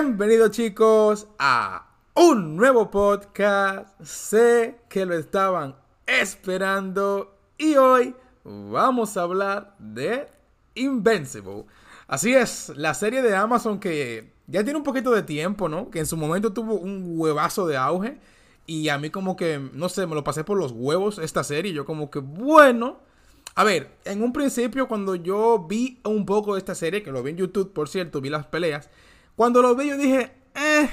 Bienvenidos chicos a un nuevo podcast. Sé que lo estaban esperando y hoy vamos a hablar de Invincible. Así es, la serie de Amazon que ya tiene un poquito de tiempo, ¿no? Que en su momento tuvo un huevazo de auge y a mí como que, no sé, me lo pasé por los huevos esta serie. Yo como que, bueno, a ver, en un principio cuando yo vi un poco de esta serie, que lo vi en YouTube, por cierto, vi las peleas, cuando lo vi yo dije, eh,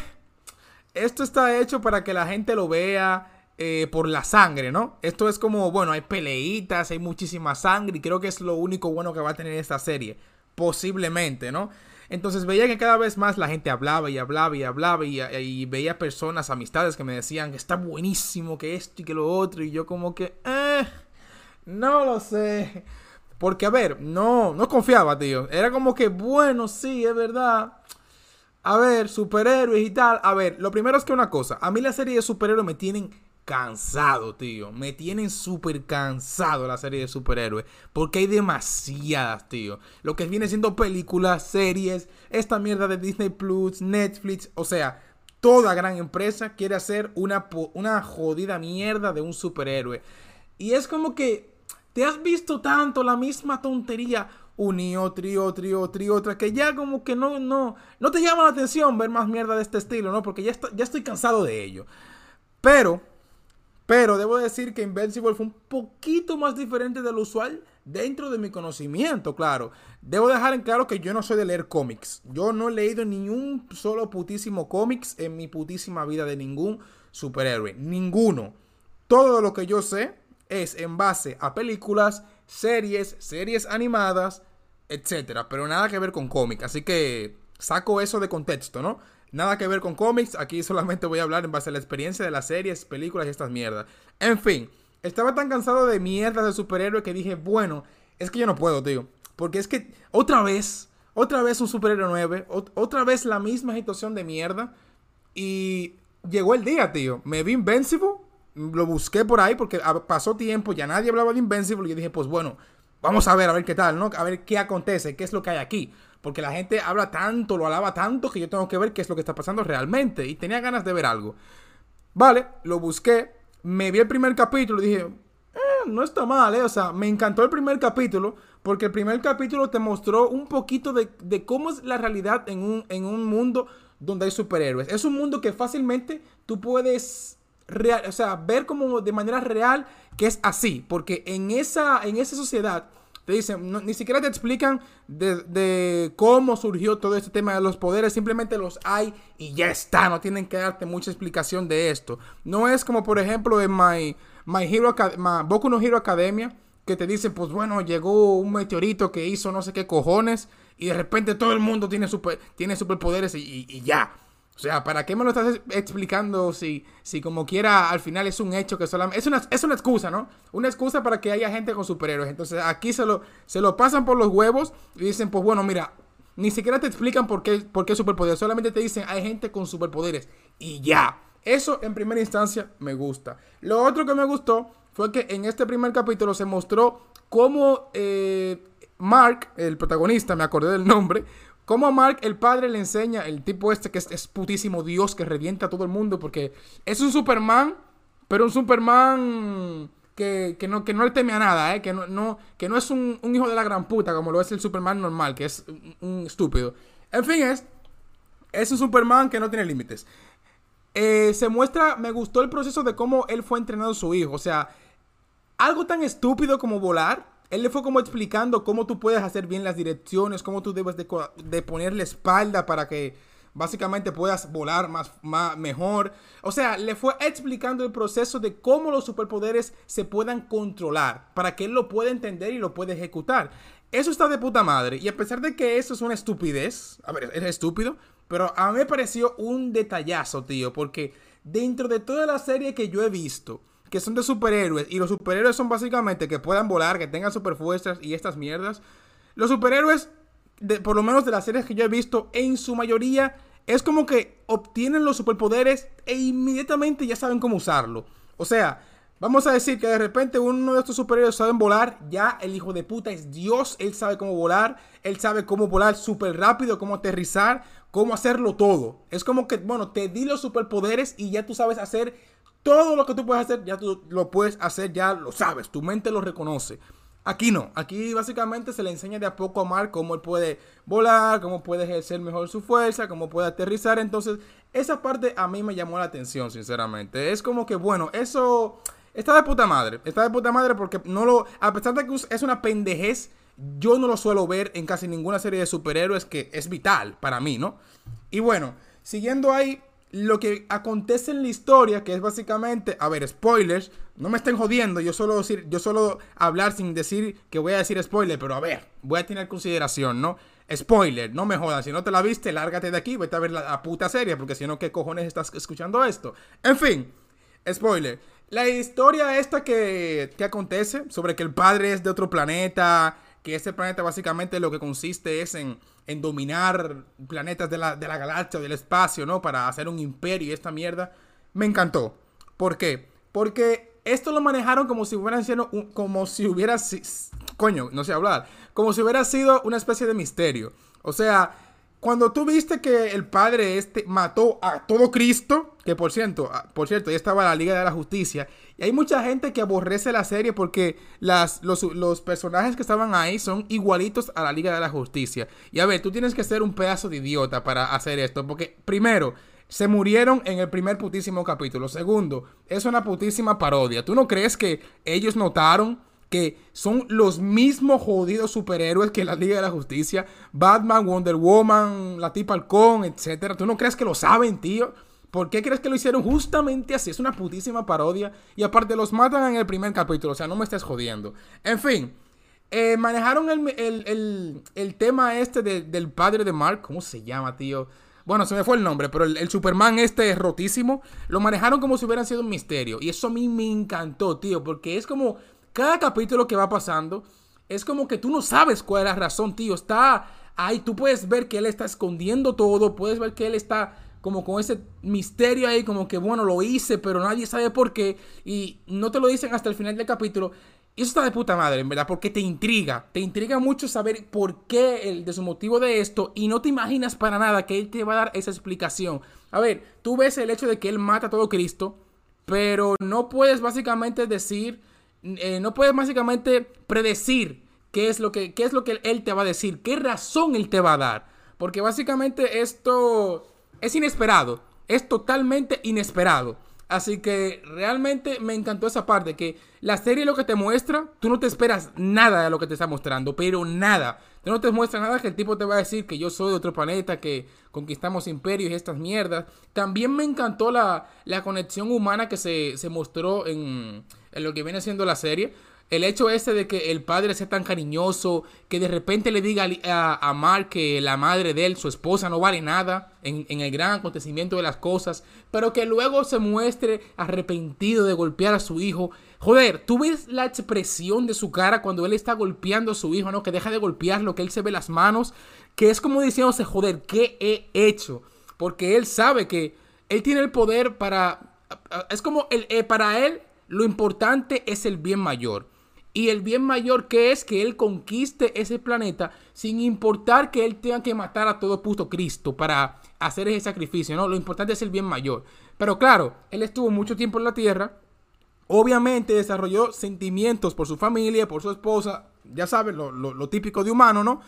esto está hecho para que la gente lo vea eh, por la sangre, ¿no? Esto es como, bueno, hay peleitas, hay muchísima sangre y creo que es lo único bueno que va a tener esta serie, posiblemente, ¿no? Entonces veía que cada vez más la gente hablaba y hablaba y hablaba y, veía personas, amistades que me decían que está buenísimo, que esto y que lo otro y yo como que, eh, no lo sé. Porque, a ver, no, no confiaba, tío. Era como que, bueno, sí, es verdad a ver, superhéroes y tal. A ver, lo primero es que una cosa. A mí la serie de superhéroes me tienen cansado, tío. Me tienen súper cansado la serie de superhéroes. Porque hay demasiadas, tío. Lo que viene siendo películas, series, esta mierda de Disney Plus, Netflix. O sea, toda gran empresa quiere hacer una, una jodida mierda de un superhéroe. Y es como que te has visto tanto la misma tontería un y otro y otro y otro y otra, que ya como que no, no, no te llama la atención ver más mierda de este estilo, ¿no? Porque ya, ya estoy cansado de ello. Pero, pero debo decir que Invincible fue un poquito más diferente de lo usual dentro de mi conocimiento, claro. Debo dejar en claro que yo no soy de leer cómics. Yo no he leído ni un solo putísimo cómics en mi putísima vida de ningún superhéroe. Ninguno. Todo lo que yo sé es en base a películas, series, series animadas, etcétera, pero nada que ver con cómics. Así que saco eso de contexto, ¿no? Nada que ver con cómics, aquí solamente voy a hablar en base a la experiencia de las series, películas y estas mierdas. En fin, estaba tan cansado de mierdas de superhéroe que dije, bueno, es que yo no puedo, tío. Porque es que otra vez, otra vez un superhéroe nuevo, otra vez la misma situación de mierda. Y llegó el día, tío. Me vi Invincible lo busqué por ahí porque pasó tiempo, ya nadie hablaba de Invincible y yo dije, pues bueno, vamos a ver, a ver qué tal, ¿no? A ver qué acontece, qué es lo que hay aquí. Porque la gente habla tanto, lo alaba tanto que yo tengo que ver qué es lo que está pasando realmente. Y tenía ganas de ver algo. Vale, lo busqué, me vi el primer capítulo y dije, eh, no está mal, ¿eh? O sea, me encantó el primer capítulo porque el primer capítulo te mostró un poquito de, de cómo es la realidad en un, en un mundo donde hay superhéroes. Es un mundo que fácilmente tú puedes real, o sea, ver como de manera real que es así, porque en esa, en esa sociedad te dicen, ni siquiera te explican de, cómo surgió todo este tema de los poderes, simplemente los hay y ya está, no tienen que darte mucha explicación de esto. No es como por ejemplo en My, My Hero My, Boku no Hero Academia, que te dicen, pues bueno, llegó un meteorito que hizo no sé qué cojones y de repente todo el mundo tiene, super, tiene superpoderes y ya. O sea, ¿para qué me lo estás explicando si, si como quiera al final es un hecho que solamente... Es una, es una excusa, ¿no? Una excusa para que haya gente con superhéroes. Entonces aquí se lo, se lo pasan por los huevos y dicen, pues bueno, mira, ni siquiera te explican por qué, por qué superpoderes. Solamente te dicen, hay gente con superpoderes. Y ya. Eso en primera instancia me gusta. Lo otro que me gustó fue que en este primer capítulo se mostró cómo eh, Mark, el protagonista, me acordé del nombre, como a Mark, el padre, le enseña, el tipo este que es, putísimo Dios, que revienta a todo el mundo, porque es un Superman, pero un Superman que, no, que no le teme a nada, ¿eh? que, no, que no es un, hijo de la gran puta, como lo es el Superman normal, que es un, estúpido. En fin, es, es un Superman que no tiene límites. Eh, se muestra, me gustó el proceso de cómo él fue entrenando a su hijo, o sea, algo tan estúpido como volar él le fue como explicando cómo tú puedes hacer bien las direcciones, cómo tú debes de, de poner la espalda para que básicamente puedas volar más, más, mejor. O sea, le fue explicando el proceso de cómo los superpoderes se puedan controlar para que él lo pueda entender y lo pueda ejecutar. Eso está de puta madre. Y a pesar de que eso es una estupidez, a ver, es estúpido, pero a mí me pareció un detallazo, tío, porque dentro de toda la serie que yo he visto, que son de superhéroes y los superhéroes son básicamente que puedan volar, que tengan superfuerzas y estas mierdas. Los superhéroes, por lo menos de las series que yo he visto, en su mayoría es como que obtienen los superpoderes e inmediatamente ya saben cómo usarlo. O sea, Vamos a decir que de repente uno de estos superhéroes saben volar, ya el hijo de puta es Dios, él sabe cómo volar, él sabe cómo volar súper rápido, cómo aterrizar, cómo hacerlo todo. Es como que, bueno, te di los superpoderes y ya tú sabes hacer todo lo que tú puedes hacer, ya tú lo puedes hacer, ya lo sabes, tu mente lo reconoce. Aquí no, aquí básicamente se le enseña de a poco a Mark cómo él puede volar, cómo puede ejercer mejor su fuerza, cómo puede aterrizar. Entonces, esa parte a mí me llamó la atención, sinceramente. Es como que, bueno, eso está de puta madre. Está de puta madre porque no lo. A pesar de que es una pendejez, yo no lo suelo ver en casi ninguna serie de superhéroes que es vital para mí, ¿no? Y bueno, siguiendo ahí, lo que acontece en la historia, que es básicamente, a ver, spoilers, no me estén jodiendo, yo solo decir, yo solo hablar sin decir que voy a decir spoiler, pero a ver, voy a tener consideración, ¿no? Spoiler, no me jodas, si no te la viste, lárgate de aquí, vete a ver la, puta serie, porque si no, ¿qué cojones estás escuchando esto? En fin, spoiler. La historia esta que, que acontece sobre que el padre es de otro planeta, que ese planeta básicamente lo que consiste es en, dominar planetas de la, de la galaxia, del espacio, ¿no? Para hacer un imperio y esta mierda, me encantó. ¿Por qué? Porque esto lo manejaron como si hubieran sido, como si hubiera, coño, no sé hablar, como si hubiera sido una especie de misterio. O sea, cuando tú viste que el padre este mató a todo Cristo, que por cierto, ah, por cierto, ya estaba la Liga de la Justicia, y hay mucha gente que aborrece la serie porque las, los, los, personajes que estaban ahí son igualitos a la Liga de la Justicia. Y a ver, tú tienes que ser un pedazo de idiota para hacer esto, porque primero, se murieron en el primer putísimo capítulo. Segundo, es una putísima parodia. ¿Tú no crees que ellos notaron? Que son los mismos jodidos superhéroes que la Liga de la Justicia, Batman, Wonder Woman, la tipa Halcón, etcétera. ¿Tú no crees que lo saben, tío? ¿Por qué crees que lo hicieron justamente así? Es una putísima parodia. Y aparte los matan en el primer capítulo. O sea, no me estés jodiendo. En fin. Eh, manejaron el, tema este del padre de Mark. ¿Cómo se llama, tío? Bueno, se me fue el nombre, pero el, el, Superman este es rotísimo. Lo manejaron como si hubieran sido un misterio. Y eso a mí me encantó, tío. Porque es como cada capítulo que va pasando, es como que tú no sabes cuál es la razón, tío. Está ahí, tú puedes ver que él está escondiendo todo, puedes ver que él está como con ese misterio ahí, como que bueno, lo hice, pero nadie sabe por qué. Y no te lo dicen hasta el final del capítulo. Y eso está de puta madre, en verdad, porque te intriga. Te intriga mucho saber por qué, el de su motivo de esto. Y no te imaginas para nada que él te va a dar esa explicación. A ver, tú ves el hecho de que él mata a todo Cristo, pero no puedes básicamente decir eh, no puedes básicamente predecir qué es, lo que, qué es lo que él te va a decir, qué razón él te va a dar. Porque básicamente esto es inesperado, es totalmente inesperado. Así que realmente me encantó esa parte, que la serie lo que te muestra, tú no te esperas nada de lo que te está mostrando, pero nada. Tú no te muestra nada que el tipo te va a decir que yo soy de otro planeta, que conquistamos imperios y estas mierdas. También me encantó la, la conexión humana que se, se mostró en, en lo que viene siendo la serie. El hecho ese de que el padre sea tan cariñoso, que de repente le diga a, a que la madre de él, su esposa, no vale nada en, en, el gran acontecimiento de las cosas, pero que luego se muestre arrepentido de golpear a su hijo. Joder, tú ves la expresión de su cara cuando él está golpeando a su hijo, ¿no? Que deja de golpearlo, que él se ve las manos, que es como diciéndose, joder, ¿qué he hecho? Porque él sabe que él tiene el poder para... Es como el, eh, para él lo importante es el bien mayor. Y el bien mayor que es que él conquiste ese planeta sin importar que él tenga que matar a todo puto Cristo para hacer ese sacrificio, ¿no? Lo importante es el bien mayor. Pero claro, él estuvo mucho tiempo en la Tierra. Obviamente desarrolló sentimientos por su familia, por su esposa. Ya saben, lo, lo típico de humano, ¿no?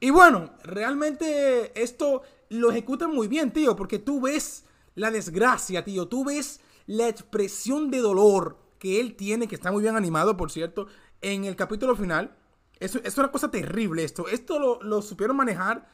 Y bueno, realmente esto lo ejecuta muy bien, tío, porque tú ves la desgracia, tío. Tú ves la expresión de dolor que él tiene, que está muy bien animado, por cierto, en el capítulo final. Eso, es una cosa terrible esto. Esto lo, lo, supieron manejar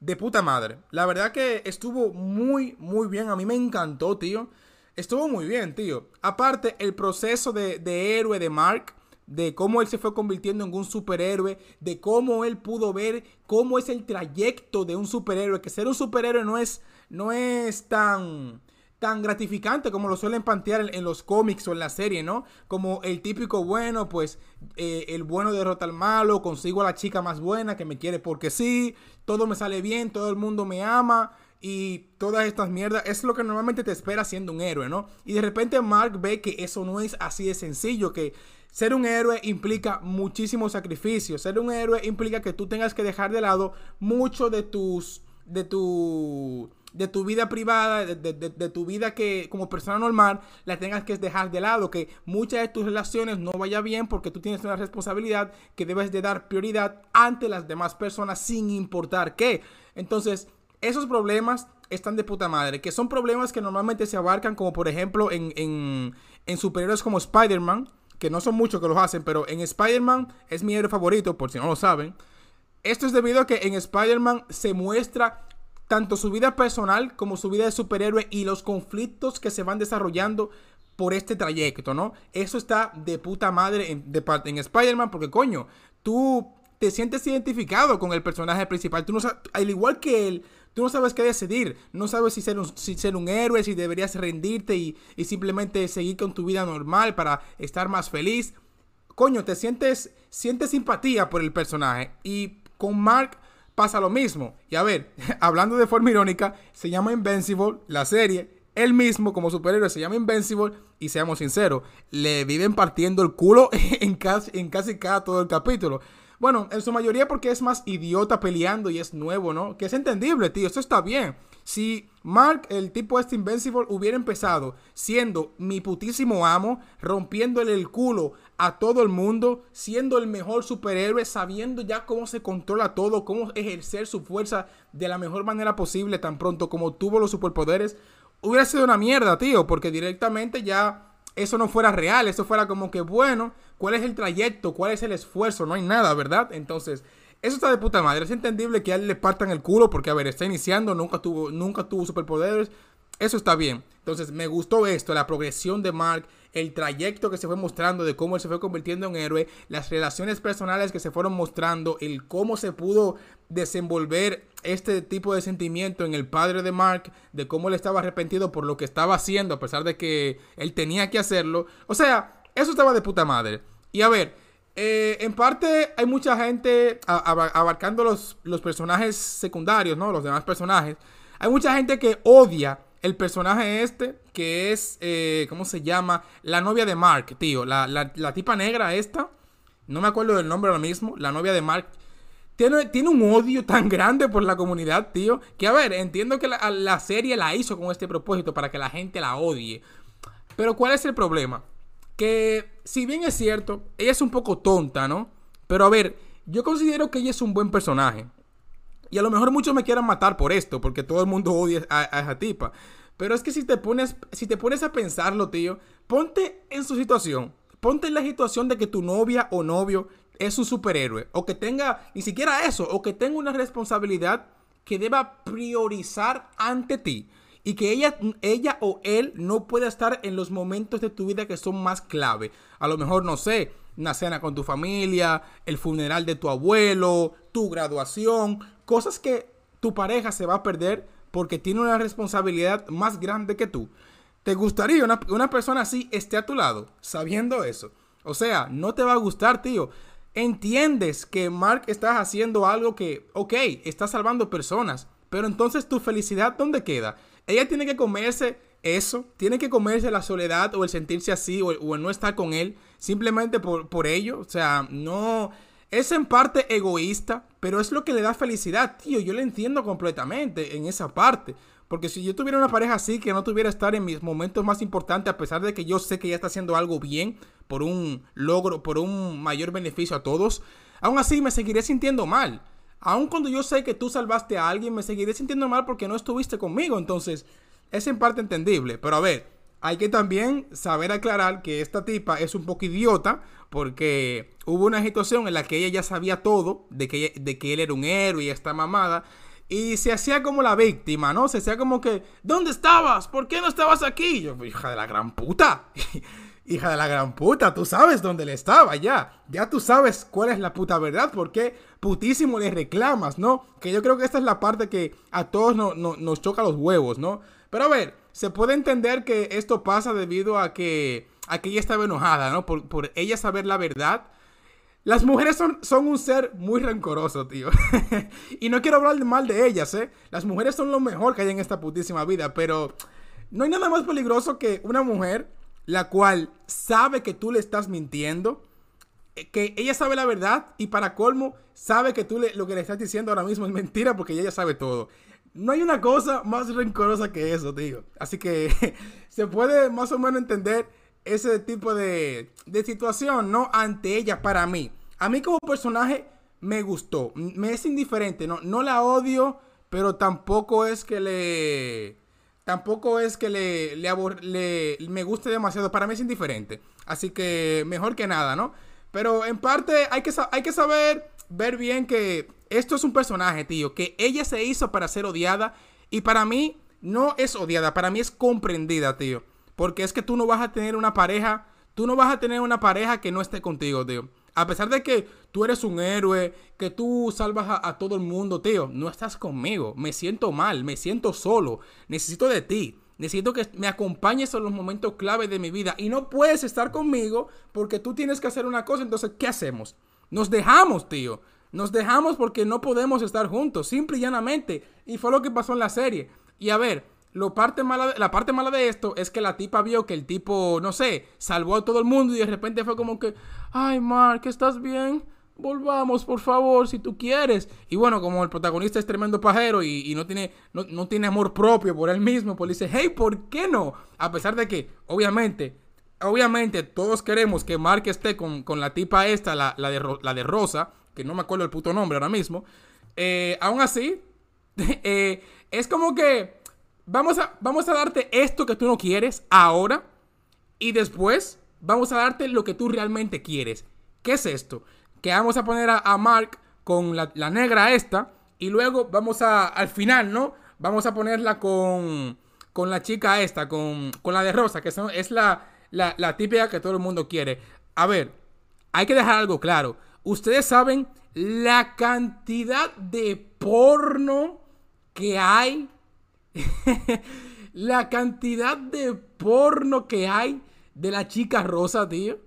de puta madre. La verdad que estuvo muy, muy bien. A mí me encantó, tío. Estuvo muy bien, tío. Aparte, el proceso de, de héroe de Mark de cómo él se fue convirtiendo en un superhéroe, de cómo él pudo ver cómo es el trayecto de un superhéroe, que ser un superhéroe no es no es tan tan gratificante como lo suelen plantear en, los cómics o en la serie, ¿no? Como el típico bueno, pues eh, el bueno derrota al malo, consigo a la chica más buena que me quiere porque sí, todo me sale bien, todo el mundo me ama y todas estas mierdas, es lo que normalmente te espera siendo un héroe, ¿no? Y de repente Mark ve que eso no es así de sencillo, que ser un héroe implica muchísimo sacrificio. Ser un héroe implica que tú tengas que dejar de lado mucho de tus. de tu. De tu vida privada, de, de, tu vida que como persona normal, la tengas que dejar de lado. Que muchas de tus relaciones no vaya bien porque tú tienes una responsabilidad que debes de dar prioridad ante las demás personas sin importar qué. Entonces, esos problemas están de puta madre, que son problemas que normalmente se abarcan como por ejemplo en, en, en superhéroes como Spider-Man, que no son muchos que los hacen, pero en Spider-Man es mi héroe favorito, por si no lo saben. Esto es debido a que en Spider-Man se muestra tanto su vida personal como su vida de superhéroe y los conflictos que se van desarrollando por este trayecto, ¿no? Eso está de puta madre en, en Spider-Man porque coño, tú te sientes identificado con el personaje principal. Tú no al igual que él, tú no sabes qué decidir. No sabes si ser un, si ser un héroe, si deberías rendirte y, y, simplemente seguir con tu vida normal para estar más feliz. Coño, te sientes, sientes simpatía por el personaje. Y con Mark pasa lo mismo. Y a ver, hablando de forma irónica, se llama Invincible, la serie. Él mismo como superhéroe se llama Invincible y seamos sinceros, le viven partiendo el culo en casi, en casi cada todo el capítulo. Bueno, en su mayoría porque es más idiota peleando y es nuevo, ¿no? Que es entendible, tío. Eso está bien. Si Mark, el tipo este Invincible, hubiera empezado siendo mi putísimo amo, rompiéndole el culo a todo el mundo, siendo el mejor superhéroe, sabiendo ya cómo se controla todo, cómo ejercer su fuerza de la mejor manera posible tan pronto como tuvo los superpoderes, hubiera sido una mierda, tío, porque directamente ya eso no fuera real, eso fuera como que, bueno, ¿cuál es el trayecto? ¿Cuál es el esfuerzo? No hay nada, ¿verdad? Entonces, eso está de puta madre. Es entendible que a él le partan el culo porque, a ver, está iniciando, nunca tuvo, nunca tuvo superpoderes. Eso está bien. Entonces, me gustó esto, la progresión de Mark, el trayecto que se fue mostrando de cómo él se fue convirtiendo en héroe, las relaciones personales que se fueron mostrando, el cómo se pudo desenvolver este tipo de sentimiento en el padre de Mark, de cómo él estaba arrepentido por lo que estaba haciendo, a pesar de que él tenía que hacerlo. O sea, eso estaba de puta madre. Y a ver, eh, en parte hay mucha gente abarcando los, personajes secundarios, ¿no? Los demás personajes. Hay mucha gente que odia el personaje este, que es, eh, ¿cómo se llama? La novia de Mark, tío. La, tipa negra esta. No me acuerdo del nombre ahora mismo. La novia de Mark. Tiene, tiene, un odio tan grande por la comunidad, tío. Que a ver, entiendo que la, la, serie la hizo con este propósito para que la gente la odie. Pero ¿cuál es el problema? Que si bien es cierto, ella es un poco tonta, ¿no? Pero a ver, yo considero que ella es un buen personaje. Y a lo mejor muchos me quieran matar por esto, porque todo el mundo odia a, esa tipa. Pero es que si te pones, si te pones a pensarlo, tío, ponte en su situación. Ponte en la situación de que tu novia o novio es un superhéroe. O que tenga, ni siquiera eso, o que tenga una responsabilidad que deba priorizar ante ti. Y que ella, ella o él no pueda estar en los momentos de tu vida que son más clave. A lo mejor, no sé, una cena con tu familia, el funeral de tu abuelo, tu graduación, cosas que tu pareja se va a perder porque tiene una responsabilidad más grande que tú. ¿Te gustaría una, una persona así esté a tu lado sabiendo eso? O sea, no te va a gustar, tío. Entiendes que Mark estás haciendo algo que, ok, está salvando personas, pero entonces tu felicidad, ¿dónde queda? Ella tiene que comerse eso, tiene que comerse la soledad o el sentirse así o el, no estar con él simplemente por, por ello. O sea, no, es en parte egoísta, pero es lo que le da felicidad, tío. Yo lo entiendo completamente en esa parte. Porque si yo tuviera una pareja así, que no tuviera estar en mis momentos más importantes, a pesar de que yo sé que ella está haciendo algo bien, por un logro, por un mayor beneficio a todos, aún así me seguiré sintiendo mal. Aun cuando yo sé que tú salvaste a alguien, me seguiré sintiendo mal porque no estuviste conmigo. Entonces, es en parte entendible. Pero a ver, hay que también saber aclarar que esta tipa es un poco idiota porque hubo una situación en la que ella ya sabía todo de que, de que él era un héroe y está mamada. Y se hacía como la víctima, ¿no? Se hacía como que, ¿dónde estabas? ¿Por qué no estabas aquí? Yo, hija de la gran puta. hija de la gran puta, tú sabes dónde le estaba ya. Ya tú sabes cuál es la puta verdad. ¿Por qué putísimo le reclamas, no? Que yo creo que esta es la parte que a todos nos choca los huevos, ¿no? Pero a ver, se puede entender que esto pasa debido a que, a ella estaba enojada, ¿no? Por, ella saber la verdad Las mujeres son, son un ser muy rencoroso, tío. y no quiero hablar mal de ellas, ¿eh? Las mujeres son lo mejor que hay en esta putísima vida, pero no hay nada más peligroso que una mujer la cual sabe que tú le estás mintiendo, eh, que ella sabe la verdad y para colmo sabe que tú le, lo que le estás diciendo ahora mismo es mentira porque ella sabe todo. No hay una cosa más rencorosa que eso, tío. Así que se puede más o menos entender ese tipo de, de situación, ¿no? Ante ella, para mí. A mí como personaje me gustó. Me es indiferente, ¿no? No la odio, pero tampoco es que le... Tampoco es que le, le, me guste demasiado. Para mí es indiferente. Así que mejor que nada, ¿no? Pero en parte hay que, hay que saber ver bien que esto es un personaje, tío. Que ella se hizo para ser odiada. Y para mí no es odiada. Para mí es comprendida, tío. Porque es que tú no vas a tener una pareja, tú no vas a tener una pareja que no esté contigo, tío. A pesar de que tú eres un héroe, que tú salvas a, todo el mundo, tío, no estás conmigo. Me siento mal, me siento solo. Necesito de ti. Necesito que me acompañes en los momentos clave de mi vida. Y no puedes estar conmigo porque tú tienes que hacer una cosa. Entonces, ¿qué hacemos? Nos dejamos, tío. Nos dejamos porque no podemos estar juntos, simple y llanamente. Y fue lo que pasó en la serie. Y a ver, lo parte mala, la parte mala de esto es que la tipa vio que el tipo, no sé, salvó a todo el mundo y de repente fue como que, ay, Mark, ¿estás bien? Volvamos, por favor, si tú quieres. Y bueno, como el protagonista es tremendo pajero y, no, tiene, no, tiene amor propio por él mismo, pues dice, hey, ¿por qué no? A pesar de que, obviamente, obviamente todos queremos que Mark esté con, la tipa esta, la, de, la de Rosa, que no me acuerdo el puto nombre ahora mismo. Eh, aún así, eh, es como que vamos a, vamos a darte esto que tú no quieres ahora y después vamos a darte lo que tú realmente quieres. ¿Qué es esto? Que vamos a poner a, Mark con la, negra esta y luego vamos a, al final, ¿no? Vamos a ponerla con, con la chica esta, con, con la de Rosa, que son, es la, la, la típica que todo el mundo quiere. A ver, hay que dejar algo claro. Ustedes saben la cantidad de porno que hay la cantidad de porno que hay de la chica rosa, tío.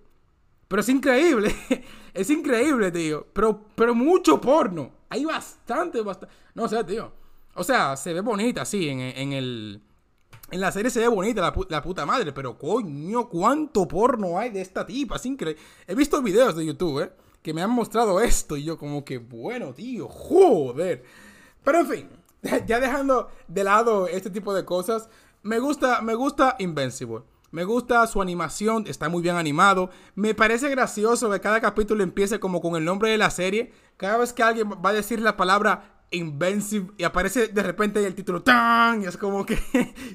Pero es increíble. es increíble, tío. Pero, pero mucho porno. Hay bastante, bastante. No sé, tío. O sea, se ve bonita, sí, en, en el... En la serie se ve bonita la, la, puta madre, pero coño, cuánto porno hay de esta tipa, es increíble. He visto videos de YouTube, ¿eh? Que me han mostrado esto y yo como que, bueno, tío, joder. Pero en fin, ya dejando de lado este tipo de cosas, me gusta, me gusta Invincible. Me gusta su animación, está muy bien animado. Me parece gracioso que cada capítulo empiece como con el nombre de la serie. Cada vez que alguien va a decir la palabra Invincible y aparece de repente el título ¡Tan! Y es como que,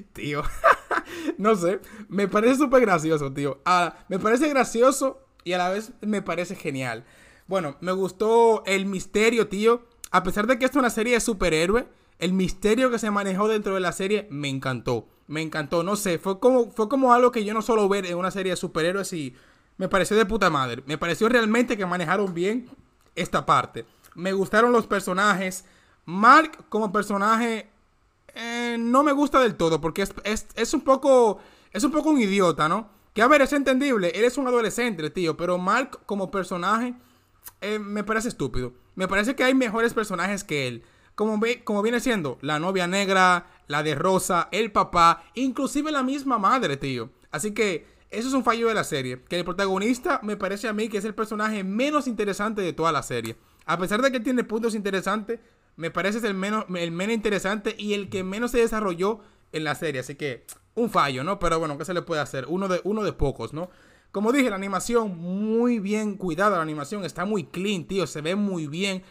tío, no sé, me parece súper gracioso, tío. Ah, me parece gracioso y a la vez me parece genial. Bueno, me gustó el misterio, tío. A pesar de que esto es una serie de superhéroe, el misterio que se manejó dentro de la serie me encantó. Me encantó, no sé, fue como, fue como algo que yo no suelo ver en una serie de superhéroes y me pareció de puta madre. Me pareció realmente que manejaron bien esta parte. Me gustaron los personajes. Mark como personaje eh, no me gusta del todo porque es, un poco es un poco un idiota, ¿no? Que a ver, es entendible, él es un adolescente, tío, pero Mark como personaje eh, me parece estúpido. Me parece que hay mejores personajes que él como, como viene siendo la novia negra, la de Rosa, el papá, inclusive la misma madre, tío. Así que eso es un fallo de la serie. Que el protagonista me parece a mí que es el personaje menos interesante de toda la serie. A pesar de que tiene puntos interesantes, me parece el menos, el menos interesante y el que menos se desarrolló en la serie. Así que un fallo, ¿no? Pero bueno, ¿qué se le puede hacer? Uno de, uno de pocos, ¿no? Como dije, la animación muy bien cuidada. La animación está muy clean, tío. Se ve muy bien.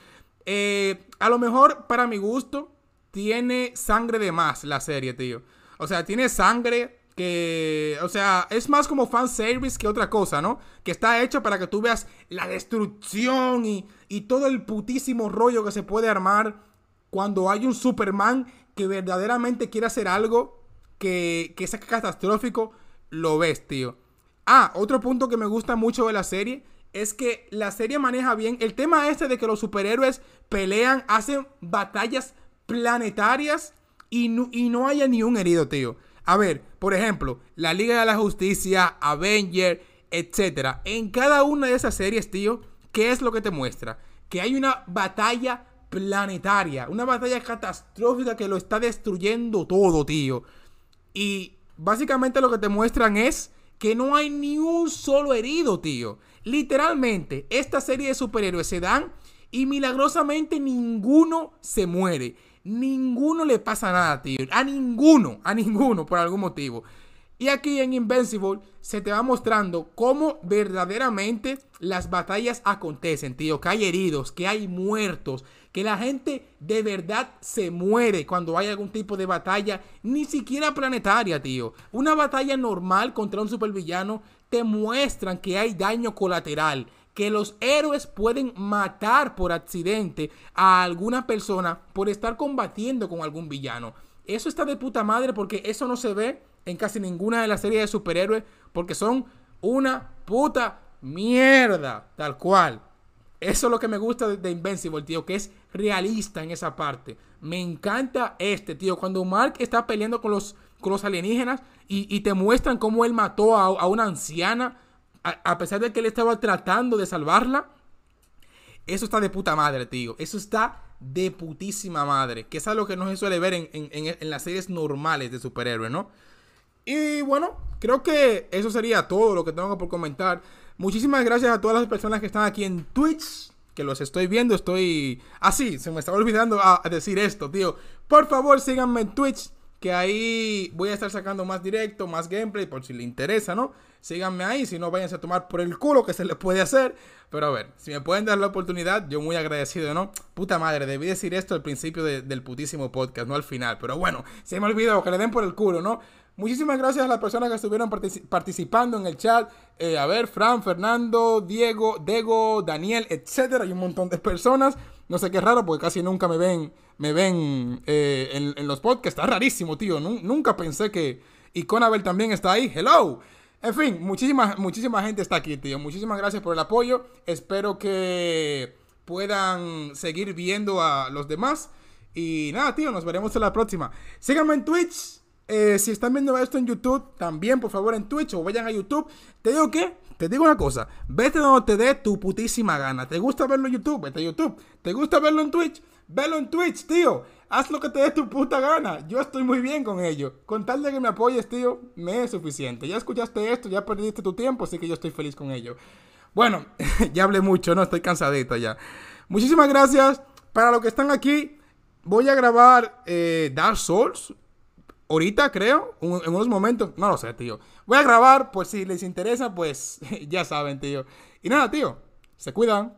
Eh, a lo mejor, para mi gusto, tiene sangre de más la serie, tío. O sea, tiene sangre que, o sea, es más como fan service que otra cosa, ¿no? Que está hecho para que tú veas la destrucción y, y todo el putísimo rollo que se puede armar cuando hay un Superman que verdaderamente quiere hacer algo que, que es catastrófico, lo ves, tío. Ah, otro punto que me gusta mucho de la serie es que la serie maneja bien el tema este de que los superhéroes pelean, hacen batallas planetarias y no, y no haya ni un herido, tío. A ver, por ejemplo, la Liga de la Justicia, Avenger, etc. En cada una de esas series, tío, ¿qué es lo que te muestra? Que hay una batalla planetaria, una batalla catastrófica que lo está destruyendo todo, tío. Y básicamente lo que te muestran es que no hay ni un solo herido, tío. Literalmente, esta serie de superhéroes se dan y milagrosamente ninguno se muere. Ninguno le pasa nada, tío. A ninguno, a ninguno, por algún motivo. Y aquí en Invincible se te va mostrando cómo verdaderamente las batallas acontecen, tío. Que hay heridos, que hay muertos, que la gente de verdad se muere cuando hay algún tipo de batalla, ni siquiera planetaria, tío. Una batalla normal contra un supervillano te muestran que hay daño colateral, que los héroes pueden matar por accidente a alguna persona por estar combatiendo con algún villano. Eso está de puta madre porque eso no se ve en casi ninguna de las series de superhéroes porque son una puta mierda, tal cual. Eso es lo que me gusta de, Invincible, tío, que es realista en esa parte. Me encanta este, tío. Cuando Mark está peleando con los, con los alienígenas y, te muestran cómo él mató a, una anciana, a, pesar de que él estaba tratando de salvarla. Eso está de puta madre, tío. Eso está de putísima madre. Que es algo que no se suele ver en, las series normales de superhéroes, ¿no? Y bueno, creo que eso sería todo lo que tengo por comentar. Muchísimas gracias a todas las personas que están aquí en Twitch. Que los estoy viendo, estoy... Ah, se me estaba olvidando a, decir esto, tío. Por favor, síganme en Twitch. Que ahí voy a estar sacando más directo, más gameplay, por si le interesa, ¿no? Síganme ahí, si no, váyanse a tomar por el culo que se les puede hacer. Pero a ver, si me pueden dar la oportunidad, yo muy agradecido, ¿no? Puta madre, debí decir esto al principio del putísimo podcast, no al final. Pero bueno, se me olvidó que le den por el culo, ¿no? Muchísimas gracias a las personas que estuvieron participando en el chat. Eh, a ver, Fran, Fernando, Diego, Dego, Daniel, etcétera. Hay un montón de personas. No sé qué raro, porque casi nunca me ven, me ven eh, en, los podcasts. Está rarísimo, tío. nunca pensé que. Y Conabel también está ahí. Hello. En fin, muchísima, muchísima gente está aquí, tío. Muchísimas gracias por el apoyo. Espero que puedan seguir viendo a los demás. Y nada, tío, nos veremos en la próxima. Síganme en Twitch. Eh, si están viendo esto en YouTube, también por favor en Twitch o vayan a YouTube. Te digo que, te digo una cosa, vete donde te dé tu putísima gana. ¿Te gusta verlo en YouTube? Vete a YouTube. ¿Te gusta verlo en Twitch? Velo en Twitch, tío. Haz lo que te dé tu puta gana. Yo estoy muy bien con ello. Con tal de que me apoyes, tío, me es suficiente. Ya escuchaste esto, ya perdiste tu tiempo, así que yo estoy feliz con ello. Bueno, ya hablé mucho, ¿no? Estoy cansadito ya. Muchísimas gracias. Para los que están aquí, voy a grabar eh, Dark Souls ahorita creo, en unos momentos, no lo sé, tío. Voy a grabar, pues si les interesa, pues ya saben, tío. Y nada, tío, se cuidan.